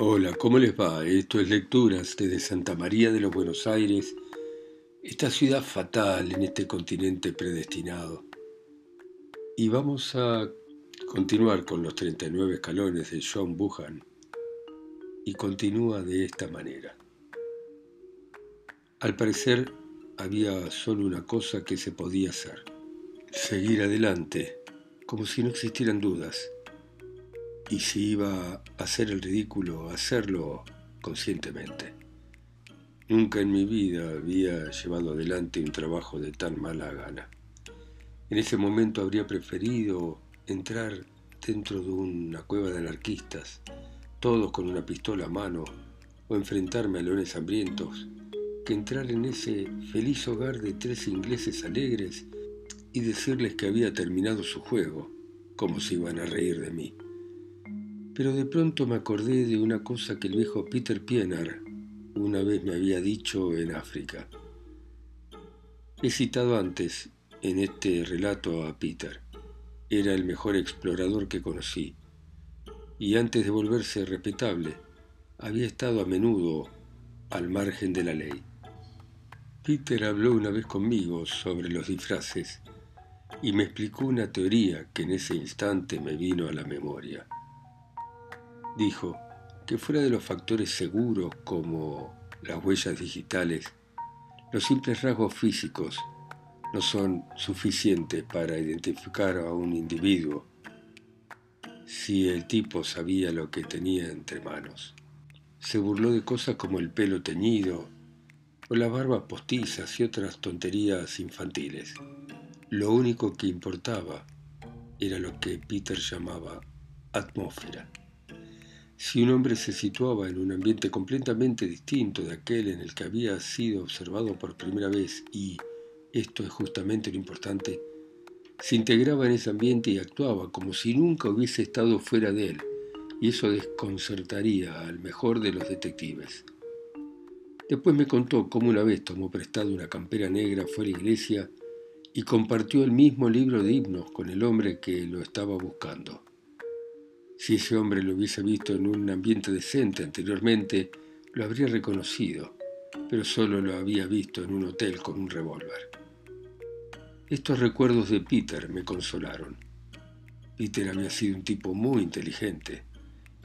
Hola, ¿cómo les va? Esto es Lecturas desde Santa María de los Buenos Aires, esta ciudad fatal en este continente predestinado. Y vamos a continuar con los 39 escalones de John Buchan. Y continúa de esta manera. Al parecer había solo una cosa que se podía hacer. Seguir adelante, como si no existieran dudas y si iba a hacer el ridículo, hacerlo conscientemente. Nunca en mi vida había llevado adelante un trabajo de tan mala gana. En ese momento habría preferido entrar dentro de una cueva de anarquistas, todos con una pistola a mano, o enfrentarme a leones hambrientos, que entrar en ese feliz hogar de tres ingleses alegres y decirles que había terminado su juego, como si iban a reír de mí. Pero de pronto me acordé de una cosa que el viejo Peter Pienaar una vez me había dicho en África. He citado antes en este relato a Peter. Era el mejor explorador que conocí, y antes de volverse respetable, había estado a menudo al margen de la ley. Peter habló una vez conmigo sobre los disfraces y me explicó una teoría que en ese instante me vino a la memoria dijo que fuera de los factores seguros como las huellas digitales, los simples rasgos físicos no son suficientes para identificar a un individuo si el tipo sabía lo que tenía entre manos. Se burló de cosas como el pelo teñido o las barbas postizas y otras tonterías infantiles. Lo único que importaba era lo que Peter llamaba atmósfera. Si un hombre se situaba en un ambiente completamente distinto de aquel en el que había sido observado por primera vez y, esto es justamente lo importante, se integraba en ese ambiente y actuaba como si nunca hubiese estado fuera de él, y eso desconcertaría al mejor de los detectives. Después me contó cómo una vez tomó prestado una campera negra, fue a la iglesia y compartió el mismo libro de himnos con el hombre que lo estaba buscando. Si ese hombre lo hubiese visto en un ambiente decente anteriormente, lo habría reconocido, pero solo lo había visto en un hotel con un revólver. Estos recuerdos de Peter me consolaron. Peter había sido un tipo muy inteligente,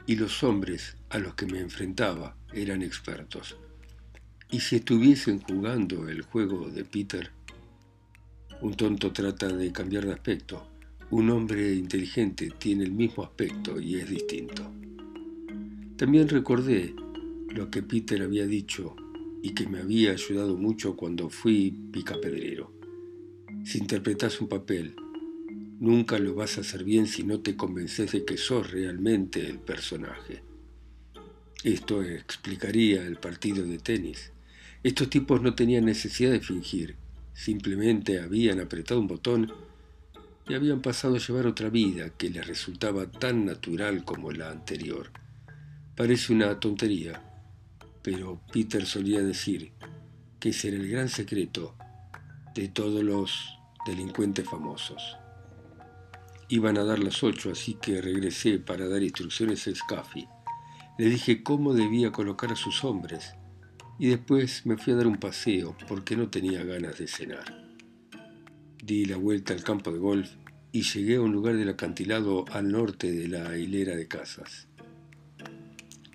y los hombres a los que me enfrentaba eran expertos. Y si estuviesen jugando el juego de Peter, un tonto trata de cambiar de aspecto, un hombre inteligente tiene el mismo aspecto y es distinto. También recordé lo que Peter había dicho y que me había ayudado mucho cuando fui picapedrero. Si interpretas un papel, nunca lo vas a hacer bien si no te convences de que sos realmente el personaje. Esto explicaría el partido de tenis. Estos tipos no tenían necesidad de fingir, simplemente habían apretado un botón y habían pasado a llevar otra vida que les resultaba tan natural como la anterior. Parece una tontería, pero Peter solía decir que ese era el gran secreto de todos los delincuentes famosos. Iban a dar las ocho, así que regresé para dar instrucciones a Scaffy. Le dije cómo debía colocar a sus hombres y después me fui a dar un paseo porque no tenía ganas de cenar. Di la vuelta al campo de golf y llegué a un lugar del acantilado al norte de la hilera de casas.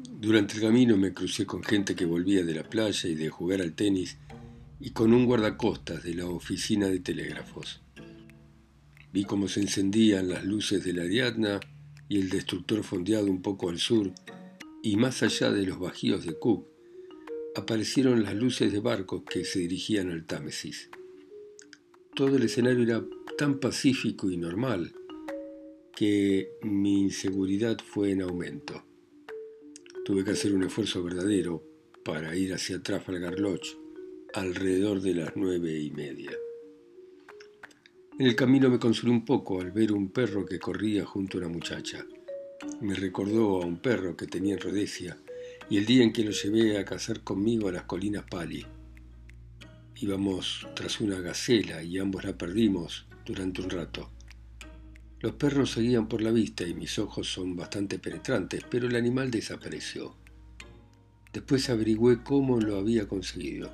Durante el camino me crucé con gente que volvía de la playa y de jugar al tenis y con un guardacostas de la oficina de telégrafos. Vi cómo se encendían las luces de la Ariadna y el destructor fondeado un poco al sur, y más allá de los bajíos de Cook, aparecieron las luces de barcos que se dirigían al Támesis. Todo el escenario era tan pacífico y normal que mi inseguridad fue en aumento. Tuve que hacer un esfuerzo verdadero para ir hacia Trafalgar Lodge alrededor de las nueve y media. En el camino me consolé un poco al ver un perro que corría junto a una muchacha. Me recordó a un perro que tenía en Rhodesia y el día en que lo llevé a cazar conmigo a las colinas Pali. Íbamos tras una gacela y ambos la perdimos durante un rato. Los perros seguían por la vista y mis ojos son bastante penetrantes, pero el animal desapareció. Después averigüé cómo lo había conseguido.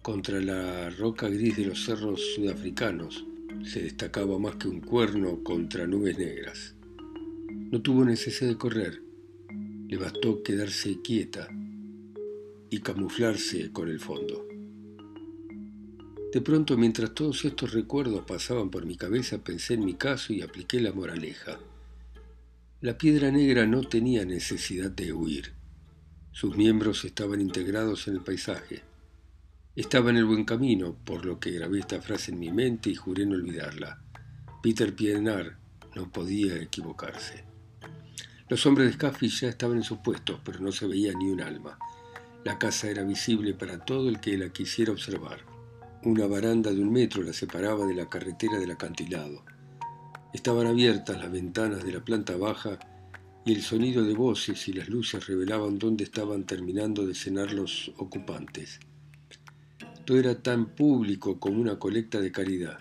Contra la roca gris de los cerros sudafricanos se destacaba más que un cuerno contra nubes negras. No tuvo necesidad de correr, le bastó quedarse quieta y camuflarse con el fondo. De pronto, mientras todos estos recuerdos pasaban por mi cabeza, pensé en mi caso y apliqué la moraleja. La piedra negra no tenía necesidad de huir. Sus miembros estaban integrados en el paisaje. Estaba en el buen camino, por lo que grabé esta frase en mi mente y juré no olvidarla. Peter Pienaar no podía equivocarse. Los hombres de Scaffy ya estaban en sus puestos, pero no se veía ni un alma. La casa era visible para todo el que la quisiera observar. Una baranda de un metro la separaba de la carretera del acantilado. Estaban abiertas las ventanas de la planta baja y el sonido de voces y las luces revelaban dónde estaban terminando de cenar los ocupantes. Todo era tan público como una colecta de caridad.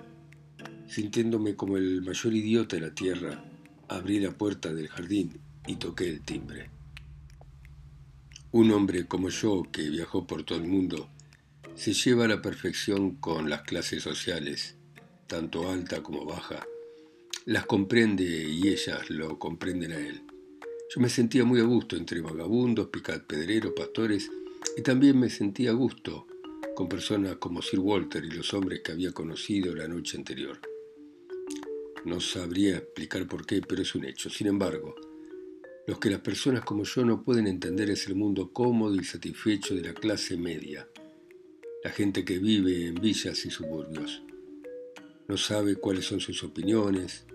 Sintiéndome como el mayor idiota de la tierra, abrí la puerta del jardín y toqué el timbre. Un hombre como yo, que viajó por todo el mundo, se lleva a la perfección con las clases sociales, tanto alta como baja. Las comprende y ellas lo comprenden a él. Yo me sentía muy a gusto entre vagabundos, picapedreros, pastores, y también me sentía a gusto con personas como Sir Walter y los hombres que había conocido la noche anterior. No sabría explicar por qué, pero es un hecho. Sin embargo, los que las personas como yo no pueden entender es el mundo cómodo y satisfecho de la clase media, la gente que vive en villas y suburbios. No sabe cuáles son sus opiniones,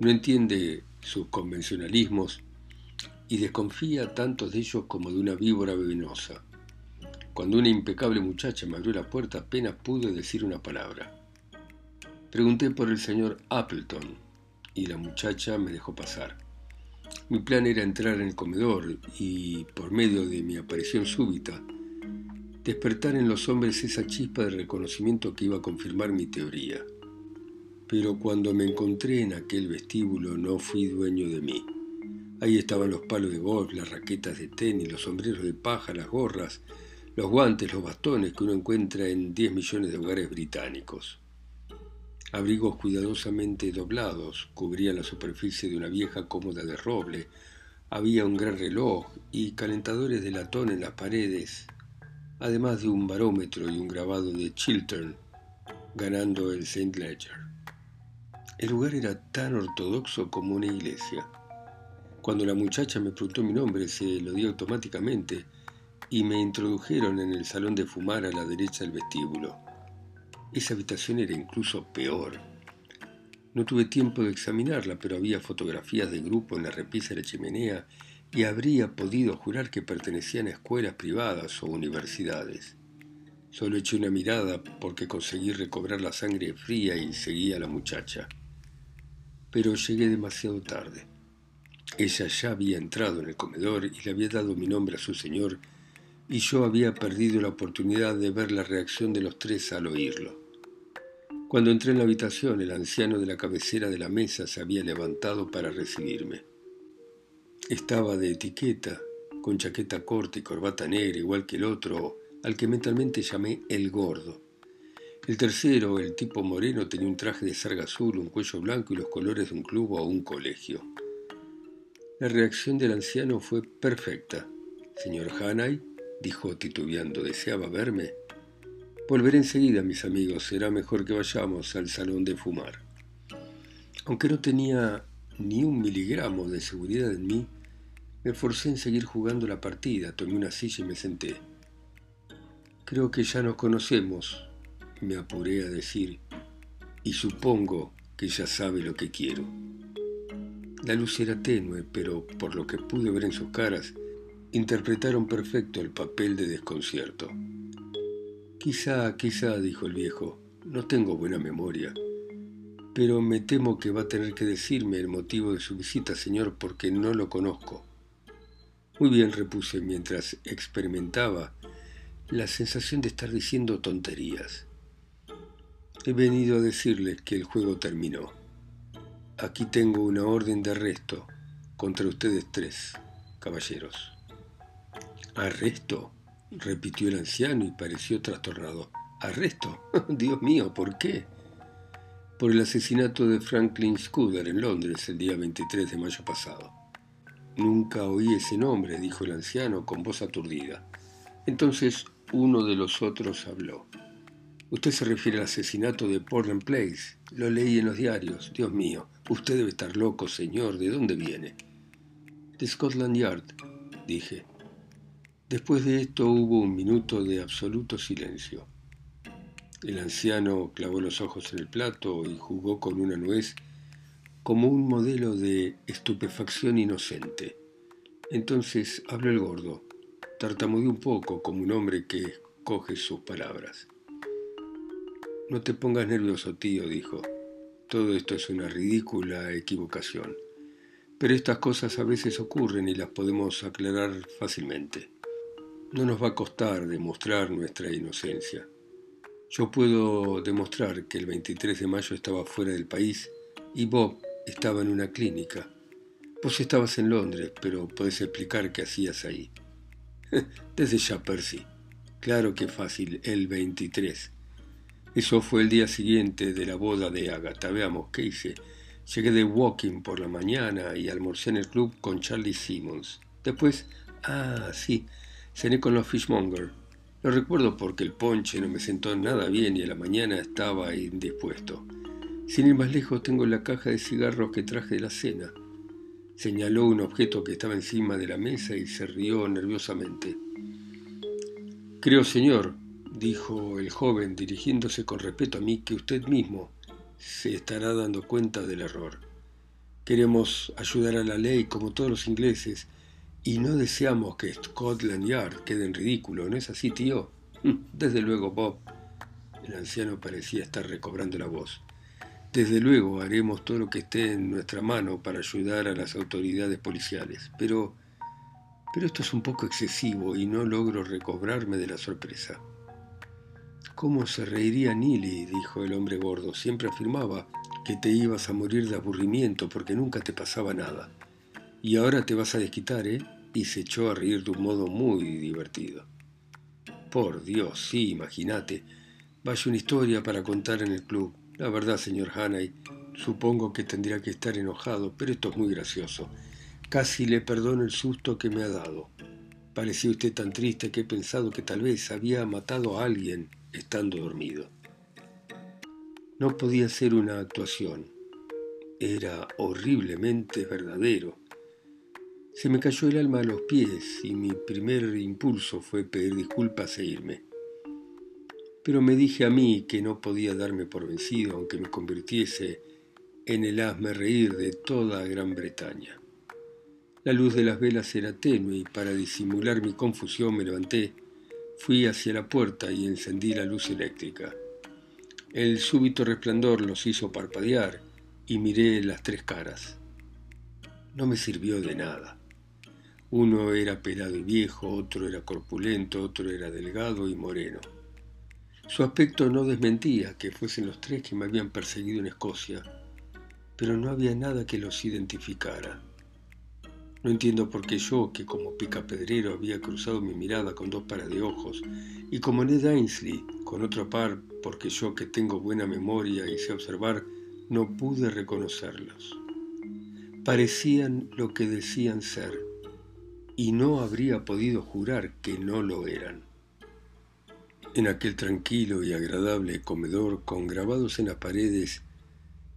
no entiende sus convencionalismos y desconfía tanto de ellos como de una víbora venenosa. Cuando una impecable muchacha me abrió la puerta apenas pude decir una palabra. Pregunté por el señor Appleton y la muchacha me dejó pasar. Mi plan era entrar en el comedor y, por medio de mi aparición súbita, despertar en los hombres esa chispa de reconocimiento que iba a confirmar mi teoría. Pero cuando me encontré en aquel vestíbulo no fui dueño de mí. Ahí estaban los palos de golf, las raquetas de tenis, los sombreros de paja, las gorras, los guantes, los bastones que uno encuentra en 10 millones de hogares británicos. Abrigos cuidadosamente doblados cubrían la superficie de una vieja cómoda de roble. Había un gran reloj y calentadores de latón en las paredes además de un barómetro y un grabado de Chiltern, ganando el St. Ledger. El lugar era tan ortodoxo como una iglesia. Cuando la muchacha me preguntó mi nombre, se lo dio automáticamente y me introdujeron en el salón de fumar a la derecha del vestíbulo. Esa habitación era incluso peor. No tuve tiempo de examinarla, pero había fotografías de grupo en la repisa de la chimenea y habría podido jurar que pertenecían a escuelas privadas o universidades. Solo eché una mirada porque conseguí recobrar la sangre fría y seguí a la muchacha. Pero llegué demasiado tarde. Ella ya había entrado en el comedor y le había dado mi nombre a su señor, y yo había perdido la oportunidad de ver la reacción de los tres al oírlo. Cuando entré en la habitación, el anciano de la cabecera de la mesa se había levantado para recibirme. Estaba de etiqueta, con chaqueta corta y corbata negra, igual que el otro, al que mentalmente llamé el gordo. El tercero, el tipo moreno, tenía un traje de sarga azul, un cuello blanco y los colores de un club o un colegio. La reacción del anciano fue perfecta. Señor Hanay, dijo titubeando, ¿deseaba verme? Volveré enseguida, mis amigos. Será mejor que vayamos al salón de fumar. Aunque no tenía ni un miligramo de seguridad en mí, me forcé en seguir jugando la partida, tomé una silla y me senté. Creo que ya nos conocemos, me apuré a decir, y supongo que ya sabe lo que quiero. La luz era tenue, pero por lo que pude ver en sus caras, interpretaron perfecto el papel de desconcierto. Quizá, quizá, dijo el viejo, no tengo buena memoria pero me temo que va a tener que decirme el motivo de su visita, señor, porque no lo conozco. Muy bien, repuse mientras experimentaba la sensación de estar diciendo tonterías. He venido a decirles que el juego terminó. Aquí tengo una orden de arresto contra ustedes tres, caballeros. ¿Arresto? repitió el anciano y pareció trastornado. ¿Arresto? Dios mío, ¿por qué? Por el asesinato de Franklin Scudder en Londres el día 23 de mayo pasado. Nunca oí ese nombre, dijo el anciano con voz aturdida. Entonces uno de los otros habló. Usted se refiere al asesinato de Portland Place. Lo leí en los diarios. Dios mío, usted debe estar loco, señor. ¿De dónde viene? De Scotland Yard, dije. Después de esto hubo un minuto de absoluto silencio. El anciano clavó los ojos en el plato y jugó con una nuez como un modelo de estupefacción inocente. Entonces habló el gordo. Tartamudeó un poco como un hombre que escoge sus palabras. No te pongas nervioso, tío, dijo. Todo esto es una ridícula equivocación. Pero estas cosas a veces ocurren y las podemos aclarar fácilmente. No nos va a costar demostrar nuestra inocencia. Yo puedo demostrar que el 23 de mayo estaba fuera del país y Bob estaba en una clínica. Vos estabas en Londres, pero podés explicar qué hacías ahí. Desde ya, Percy. Claro que fácil, el 23. Eso fue el día siguiente de la boda de Agatha. Veamos qué hice. Llegué de walking por la mañana y almorcé en el club con Charlie Simmons. Después, ah, sí, cené con los Fishmonger. Lo recuerdo porque el ponche no me sentó nada bien y a la mañana estaba indispuesto. Sin ir más lejos, tengo la caja de cigarros que traje de la cena. Señaló un objeto que estaba encima de la mesa y se rió nerviosamente. Creo, señor, dijo el joven dirigiéndose con respeto a mí, que usted mismo se estará dando cuenta del error. Queremos ayudar a la ley como todos los ingleses y no deseamos que Scotland Yard quede en ridículo, ¿no es así, tío? Desde luego, Bob. El anciano parecía estar recobrando la voz. Desde luego haremos todo lo que esté en nuestra mano para ayudar a las autoridades policiales, pero pero esto es un poco excesivo y no logro recobrarme de la sorpresa. ¿Cómo se reiría Nili? dijo el hombre gordo. Siempre afirmaba que te ibas a morir de aburrimiento porque nunca te pasaba nada. Y ahora te vas a desquitar, ¿eh? Y se echó a reír de un modo muy divertido. Por Dios, sí, imagínate. Vaya una historia para contar en el club. La verdad, señor Hanay, supongo que tendría que estar enojado, pero esto es muy gracioso. Casi le perdono el susto que me ha dado. Parecía usted tan triste que he pensado que tal vez había matado a alguien estando dormido. No podía ser una actuación, era horriblemente verdadero. Se me cayó el alma a los pies y mi primer impulso fue pedir disculpas e irme. Pero me dije a mí que no podía darme por vencido aunque me convirtiese en el hazme reír de toda Gran Bretaña. La luz de las velas era tenue y para disimular mi confusión me levanté Fui hacia la puerta y encendí la luz eléctrica. El súbito resplandor los hizo parpadear y miré las tres caras. No me sirvió de nada. Uno era pelado y viejo, otro era corpulento, otro era delgado y moreno. Su aspecto no desmentía que fuesen los tres que me habían perseguido en Escocia, pero no había nada que los identificara. No entiendo por qué yo, que como picapedrero había cruzado mi mirada con dos pares de ojos, y como Ned Ainsley, con otro par, porque yo que tengo buena memoria y sé observar, no pude reconocerlos. Parecían lo que decían ser, y no habría podido jurar que no lo eran. En aquel tranquilo y agradable comedor con grabados en las paredes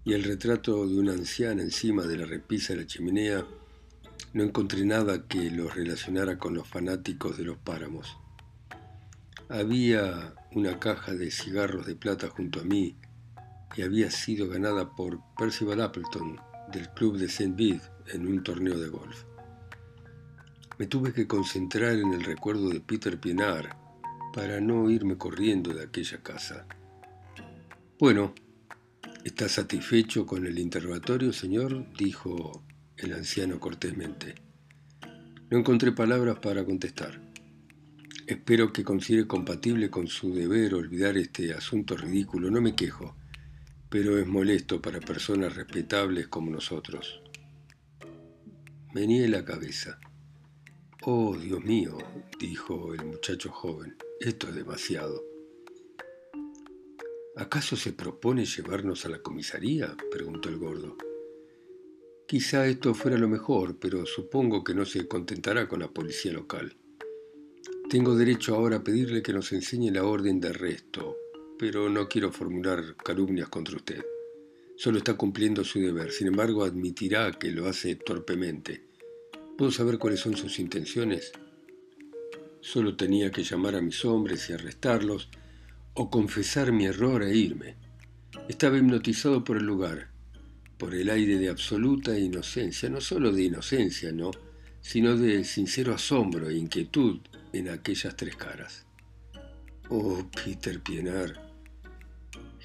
y el retrato de una anciana encima de la repisa de la chimenea, no encontré nada que los relacionara con los fanáticos de los páramos. Había una caja de cigarros de plata junto a mí y había sido ganada por Percival Appleton del club de St. Bede en un torneo de golf. Me tuve que concentrar en el recuerdo de Peter Pienaar para no irme corriendo de aquella casa. Bueno, ¿está satisfecho con el interrogatorio, señor? dijo el anciano cortésmente. No encontré palabras para contestar. Espero que considere compatible con su deber olvidar este asunto ridículo. No me quejo, pero es molesto para personas respetables como nosotros. Meneé la cabeza. Oh, Dios mío, dijo el muchacho joven, esto es demasiado. ¿Acaso se propone llevarnos a la comisaría? preguntó el gordo. Quizá esto fuera lo mejor, pero supongo que no se contentará con la policía local. Tengo derecho ahora a pedirle que nos enseñe la orden de arresto, pero no quiero formular calumnias contra usted. Solo está cumpliendo su deber, sin embargo admitirá que lo hace torpemente. ¿Puedo saber cuáles son sus intenciones? Solo tenía que llamar a mis hombres y arrestarlos, o confesar mi error e irme. Estaba hipnotizado por el lugar, por el aire de absoluta inocencia, no solo de inocencia, no, sino de sincero asombro e inquietud en aquellas tres caras. Oh, Peter Pienaar,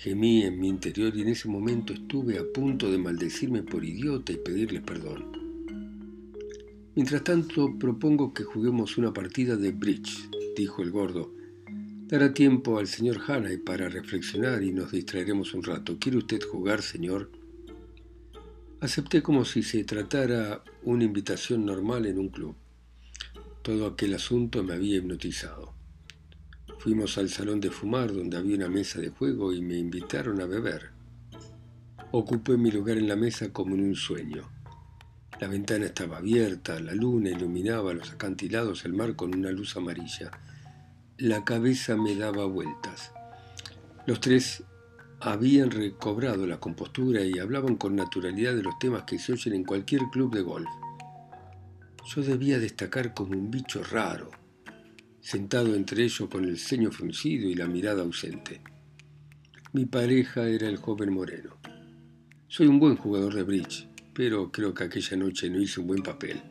Gemí en mi interior y en ese momento estuve a punto de maldecirme por idiota y pedirle perdón. Mientras tanto, propongo que juguemos una partida de bridge, dijo el gordo. Dará tiempo al señor Hannay para reflexionar y nos distraeremos un rato. ¿Quiere usted jugar, señor? Acepté como si se tratara una invitación normal en un club. Todo aquel asunto me había hipnotizado. Fuimos al salón de fumar donde había una mesa de juego y me invitaron a beber. Ocupé mi lugar en la mesa como en un sueño. La ventana estaba abierta, la luna iluminaba los acantilados, el mar con una luz amarilla. La cabeza me daba vueltas. Los tres habían recobrado la compostura y hablaban con naturalidad de los temas que se oyen en cualquier club de golf. Yo debía destacar como un bicho raro, sentado entre ellos con el ceño fruncido y la mirada ausente. Mi pareja era el joven moreno. Soy un buen jugador de bridge, pero creo que aquella noche no hice un buen papel.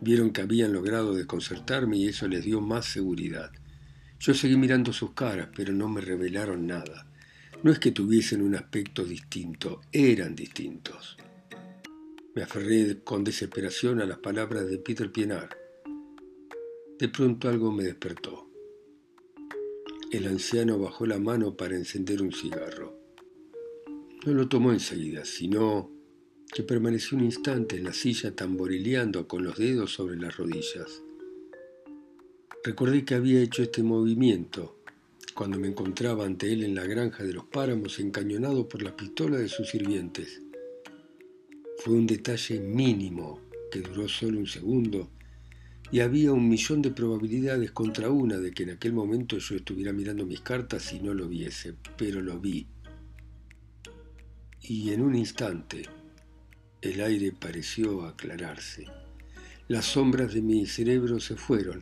Vieron que habían logrado desconcertarme y eso les dio más seguridad. Yo seguí mirando sus caras, pero no me revelaron nada. No es que tuviesen un aspecto distinto, eran distintos. Me aferré con desesperación a las palabras de Peter Pienaar. De pronto algo me despertó. El anciano bajó la mano para encender un cigarro. No lo tomó enseguida, sino que permaneció un instante en la silla tamborileando con los dedos sobre las rodillas. Recordé que había hecho este movimiento cuando me encontraba ante él en la granja de los páramos encañonado por la pistola de sus sirvientes. Fue un detalle mínimo que duró solo un segundo y había un millón de probabilidades contra una de que en aquel momento yo estuviera mirando mis cartas y no lo viese, pero lo vi. Y en un instante el aire pareció aclararse. Las sombras de mi cerebro se fueron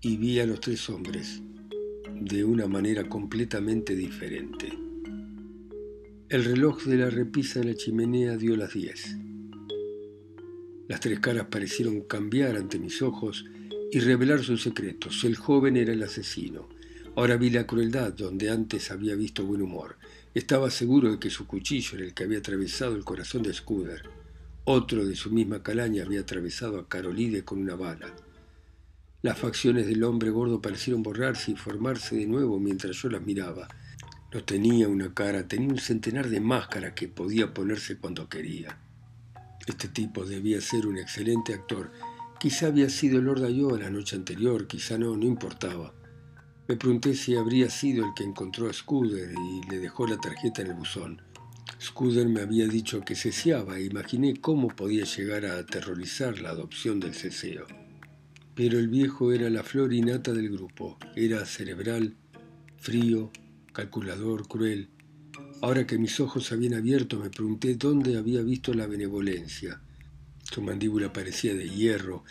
y vi a los tres hombres de una manera completamente diferente. El reloj de la repisa de la chimenea dio las diez. Las tres caras parecieron cambiar ante mis ojos y revelar sus secretos. El joven era el asesino. Ahora vi la crueldad donde antes había visto buen humor. Estaba seguro de que su cuchillo era el que había atravesado el corazón de Scudder. Otro de su misma calaña había atravesado a Carolide con una bala. Las facciones del hombre gordo parecieron borrarse y formarse de nuevo mientras yo las miraba. No tenía una cara, tenía un centenar de máscaras que podía ponerse cuando quería. Este tipo debía ser un excelente actor. Quizá había sido Lord Ayo la noche anterior, quizá no, no importaba. Me pregunté si habría sido el que encontró a Scudder y le dejó la tarjeta en el buzón. Scudder me había dicho que ceseaba e imaginé cómo podía llegar a aterrorizar la adopción del ceseo. Pero el viejo era la flor innata del grupo. Era cerebral, frío, calculador, cruel. Ahora que mis ojos se habían abierto, me pregunté dónde había visto la benevolencia. Su mandíbula parecía de hierro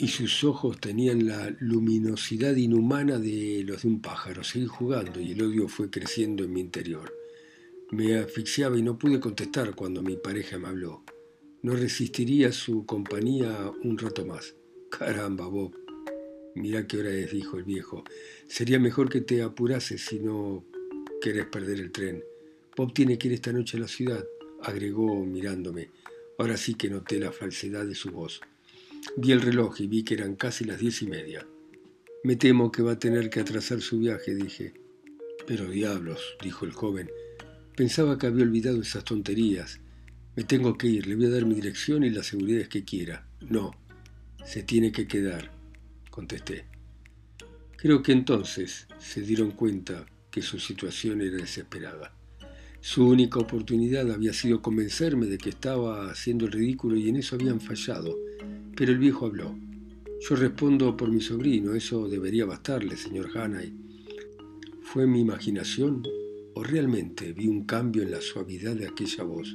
y sus ojos tenían la luminosidad inhumana de los de un pájaro. Seguí jugando y el odio fue creciendo en mi interior. Me asfixiaba y no pude contestar cuando mi pareja me habló. No resistiría su compañía un rato más. Caramba, Bob. Mira qué hora es, dijo el viejo. Sería mejor que te apurases si no querés perder el tren. Bob tiene que ir esta noche a la ciudad, agregó mirándome. Ahora sí que noté la falsedad de su voz. Vi el reloj y vi que eran casi las diez y media. Me temo que va a tener que atrasar su viaje, dije. Pero diablos, dijo el joven. Pensaba que había olvidado esas tonterías. Me tengo que ir, le voy a dar mi dirección y las seguridades que quiera. No, se tiene que quedar. contesté. Creo que entonces se dieron cuenta que su situación era desesperada. Su única oportunidad había sido convencerme de que estaba haciendo el ridículo y en eso habían fallado. Pero el viejo habló. Yo respondo por mi sobrino, eso debería bastarle, señor Hanay. ¿Fue mi imaginación o realmente vi un cambio en la suavidad de aquella voz?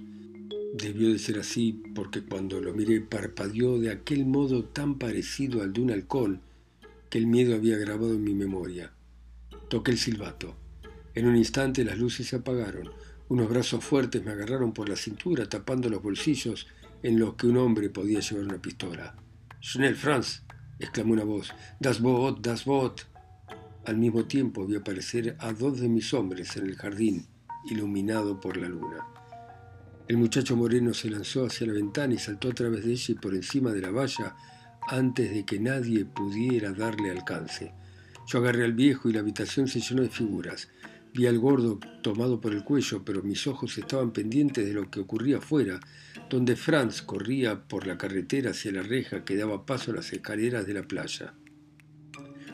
Debió de ser así porque cuando lo miré parpadeó de aquel modo tan parecido al de un halcón que el miedo había grabado en mi memoria. Toqué el silbato. En un instante las luces se apagaron. Unos brazos fuertes me agarraron por la cintura, tapando los bolsillos en los que un hombre podía llevar una pistola. Schnell, Franz, exclamó una voz. Das Boot, das Boot. Al mismo tiempo vi aparecer a dos de mis hombres en el jardín, iluminado por la luna. El muchacho moreno se lanzó hacia la ventana y saltó a través de ella y por encima de la valla antes de que nadie pudiera darle alcance. Yo agarré al viejo y la habitación se llenó de figuras. Vi al gordo tomado por el cuello, pero mis ojos estaban pendientes de lo que ocurría afuera, donde Franz corría por la carretera hacia la reja que daba paso a las escaleras de la playa.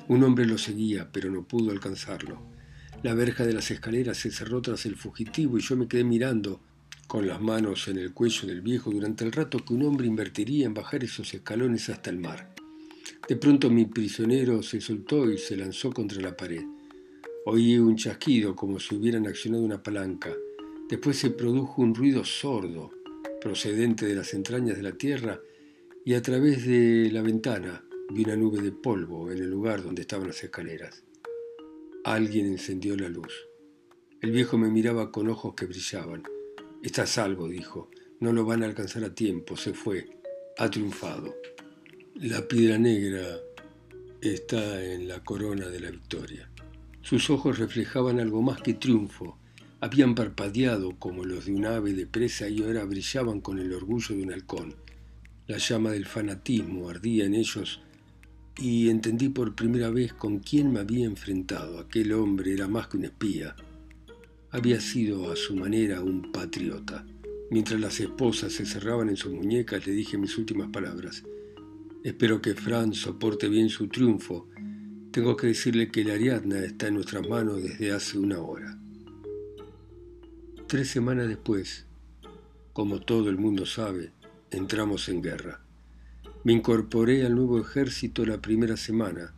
Un hombre lo seguía, pero no pudo alcanzarlo. La verja de las escaleras se cerró tras el fugitivo y yo me quedé mirando con las manos en el cuello del viejo durante el rato que un hombre invertiría en bajar esos escalones hasta el mar. De pronto mi prisionero se soltó y se lanzó contra la pared. Oí un chasquido como si hubieran accionado una palanca. Después se produjo un ruido sordo, procedente de las entrañas de la tierra, y a través de la ventana vi una nube de polvo en el lugar donde estaban las escaleras. Alguien encendió la luz. El viejo me miraba con ojos que brillaban. Está salvo, dijo. No lo van a alcanzar a tiempo. Se fue. Ha triunfado. La piedra negra está en la corona de la victoria. Sus ojos reflejaban algo más que triunfo. Habían parpadeado como los de un ave de presa y ahora brillaban con el orgullo de un halcón. La llama del fanatismo ardía en ellos y entendí por primera vez con quién me había enfrentado. Aquel hombre era más que un espía. Había sido a su manera un patriota. Mientras las esposas se cerraban en sus muñecas, le dije mis últimas palabras. Espero que Franz soporte bien su triunfo tengo que decirle que la Ariadna está en nuestras manos desde hace una hora. Tres semanas después, como todo el mundo sabe, entramos en guerra. Me incorporé al nuevo ejército la primera semana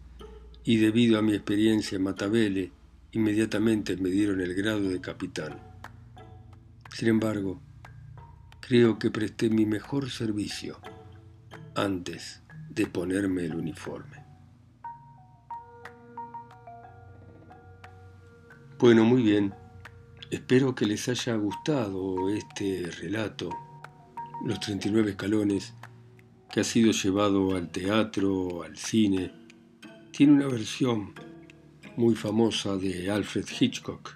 y debido a mi experiencia en Matabele, inmediatamente me dieron el grado de capitán. Sin embargo, creo que presté mi mejor servicio antes de ponerme el uniforme. Bueno, muy bien. Espero que les haya gustado este relato, Los 39 escalones, que ha sido llevado al teatro, al cine. Tiene una versión muy famosa de Alfred Hitchcock,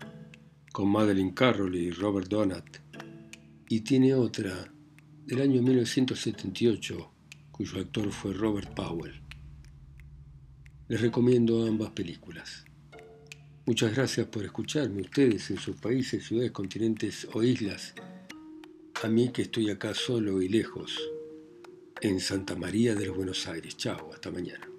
con Madeleine Carroll y Robert Donat, y tiene otra del año 1978, cuyo actor fue Robert Powell. Les recomiendo ambas películas. Muchas gracias por escucharme, ustedes en sus países, ciudades, continentes o islas. A mí que estoy acá solo y lejos, en Santa María de los Buenos Aires. Chao, hasta mañana.